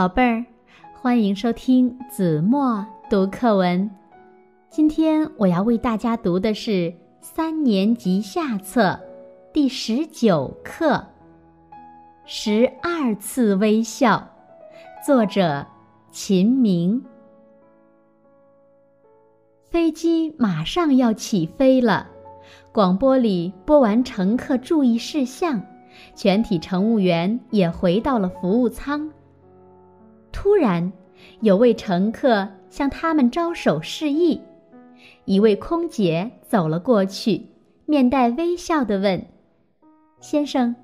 宝贝儿，欢迎收听子墨读课文。今天我要为大家读的是三年级下册第十九课《十二次微笑》，作者秦明。飞机马上要起飞了，广播里播完乘客注意事项，全体乘务员也回到了服务舱。突然，有位乘客向他们招手示意，一位空姐走了过去，面带微笑地问：“先生，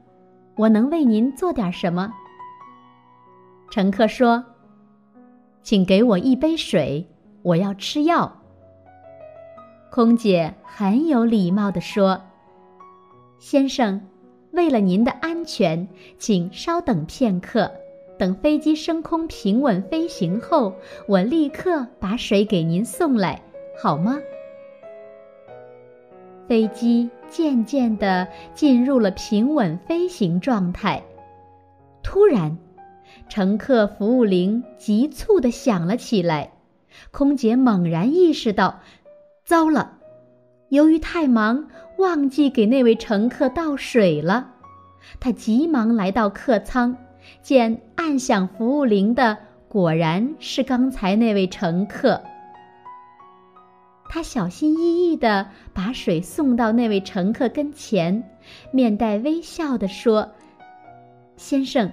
我能为您做点什么？”乘客说：“请给我一杯水，我要吃药。”空姐很有礼貌地说：“先生，为了您的安全，请稍等片刻。”等飞机升空平稳飞行后，我立刻把水给您送来，好吗？飞机渐渐地进入了平稳飞行状态。突然，乘客服务铃急促地响了起来。空姐猛然意识到，糟了！由于太忙，忘记给那位乘客倒水了。她急忙来到客舱。见按响服务铃的果然是刚才那位乘客，他小心翼翼地把水送到那位乘客跟前，面带微笑地说：“先生，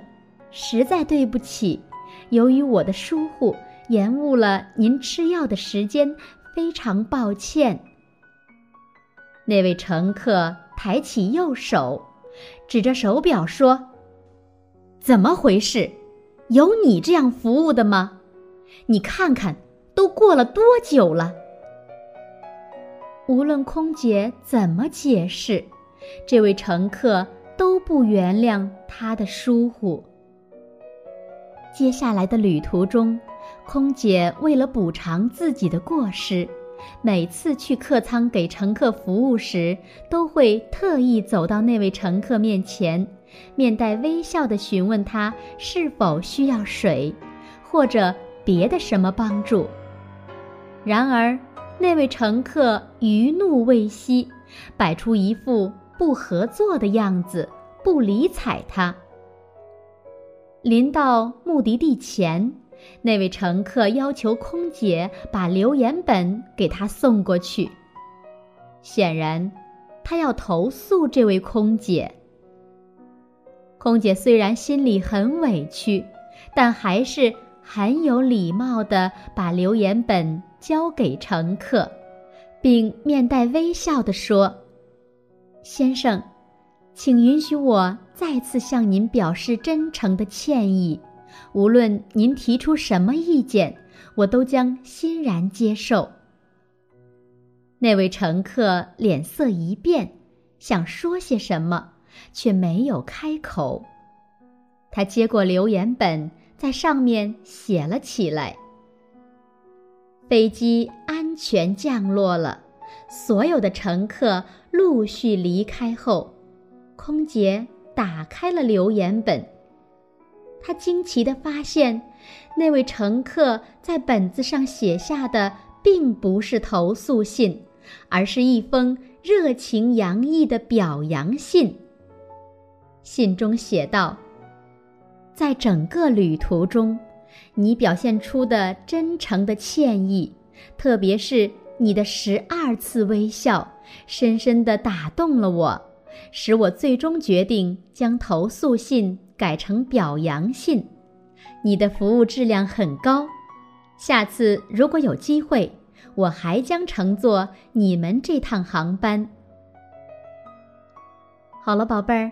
实在对不起，由于我的疏忽，延误了您吃药的时间，非常抱歉。”那位乘客抬起右手，指着手表说。怎么回事？有你这样服务的吗？你看看，都过了多久了？无论空姐怎么解释，这位乘客都不原谅他的疏忽。接下来的旅途中，空姐为了补偿自己的过失，每次去客舱给乘客服务时，都会特意走到那位乘客面前。面带微笑地询问他是否需要水，或者别的什么帮助。然而，那位乘客余怒未息，摆出一副不合作的样子，不理睬他。临到目的地前，那位乘客要求空姐把留言本给他送过去。显然，他要投诉这位空姐。空姐虽然心里很委屈，但还是很有礼貌地把留言本交给乘客，并面带微笑地说：“先生，请允许我再次向您表示真诚的歉意。无论您提出什么意见，我都将欣然接受。”那位乘客脸色一变，想说些什么。却没有开口。他接过留言本，在上面写了起来。飞机安全降落了，所有的乘客陆续离开后，空姐打开了留言本。她惊奇地发现，那位乘客在本子上写下的并不是投诉信，而是一封热情洋溢的表扬信。信中写道：“在整个旅途中，你表现出的真诚的歉意，特别是你的十二次微笑，深深地打动了我，使我最终决定将投诉信改成表扬信。你的服务质量很高，下次如果有机会，我还将乘坐你们这趟航班。”好了，宝贝儿。